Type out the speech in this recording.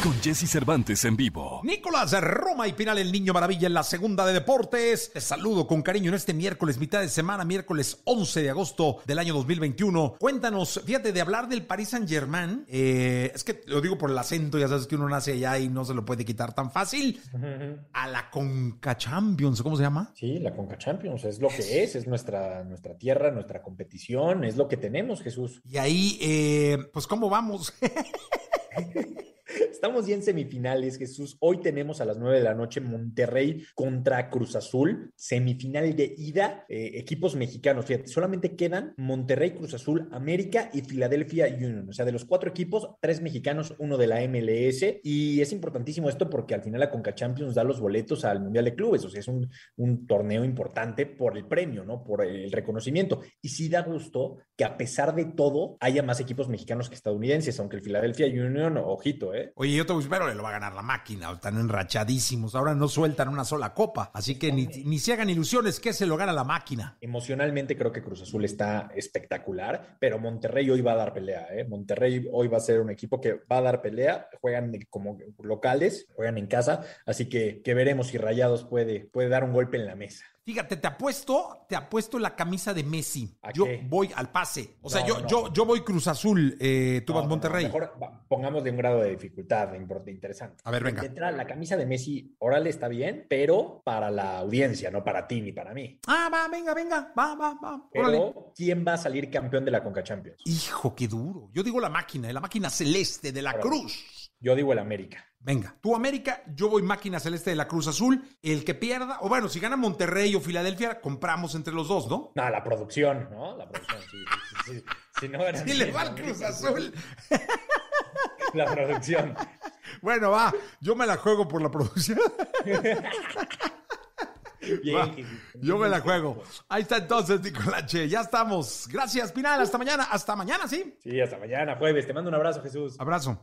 Con Jesse Cervantes en vivo. Nicolás Roma y Pinal, el niño maravilla en la segunda de deportes. Te saludo con cariño en este miércoles, mitad de semana, miércoles 11 de agosto del año 2021. Cuéntanos, fíjate, de hablar del Paris Saint Germain. Eh, es que lo digo por el acento, ya sabes que uno nace allá y no se lo puede quitar tan fácil. A la Conca Champions, ¿cómo se llama? Sí, la Conca Champions es lo que es, es nuestra, nuestra tierra, nuestra competición, es lo que tenemos, Jesús. Y ahí, eh, pues, ¿cómo vamos? Estamos ya en semifinales, Jesús. Hoy tenemos a las 9 de la noche Monterrey contra Cruz Azul, semifinal de ida, eh, equipos mexicanos. Fíjate, solamente quedan Monterrey, Cruz Azul, América y Philadelphia Union. O sea, de los cuatro equipos, tres mexicanos, uno de la MLS. Y es importantísimo esto porque al final la Conca Champions da los boletos al Mundial de Clubes. O sea, es un, un torneo importante por el premio, ¿no? Por el reconocimiento. Y sí da gusto que a pesar de todo haya más equipos mexicanos que estadounidenses, aunque el Philadelphia Union, ojito, ¿eh? Oye, yo te espero le lo va a ganar la máquina. Están enrachadísimos. Ahora no sueltan una sola copa. Así que ni, ni se hagan ilusiones que se lo gana la máquina. Emocionalmente creo que Cruz Azul está espectacular, pero Monterrey hoy va a dar pelea. ¿eh? Monterrey hoy va a ser un equipo que va a dar pelea. Juegan como locales, juegan en casa. Así que, que veremos si Rayados puede, puede dar un golpe en la mesa. Fíjate, te apuesto, te apuesto la camisa de Messi. ¿A Yo qué? voy al pase. O sea, yo, no. yo, yo voy Cruz Azul, eh, tú No, vas Monterrey. mejor va- pongámosle un grado de dificultad de interesante. A ver, venga. De entrada, la camisa de Messi, órale, está bien, pero para la audiencia, no para ti ni para mí. Ah, va, venga, venga, va, va, va. Pero, Órale. ¿quién va a salir campeón de la Conca Champions? Hijo, qué duro. Yo digo la máquina, la máquina celeste de la Órale. Cruz. Yo digo el América. Venga, tú América, yo voy máquina celeste de la Cruz Azul. El que pierda, o bueno, si gana Monterrey o Filadelfia, compramos entre los dos, ¿no? No, la producción, ¿no? La producción, sí. sí, sí, sí. Si no era Si le va al Cruz Azul. La producción. Bueno, va, yo me la juego por la producción. Bien, yo me la juego. Ahí está entonces, Nicolache. Ya estamos. Gracias, Pinal. Hasta mañana. Hasta mañana, ¿sí? Sí, hasta mañana, jueves. Te mando un abrazo, Jesús. Abrazo.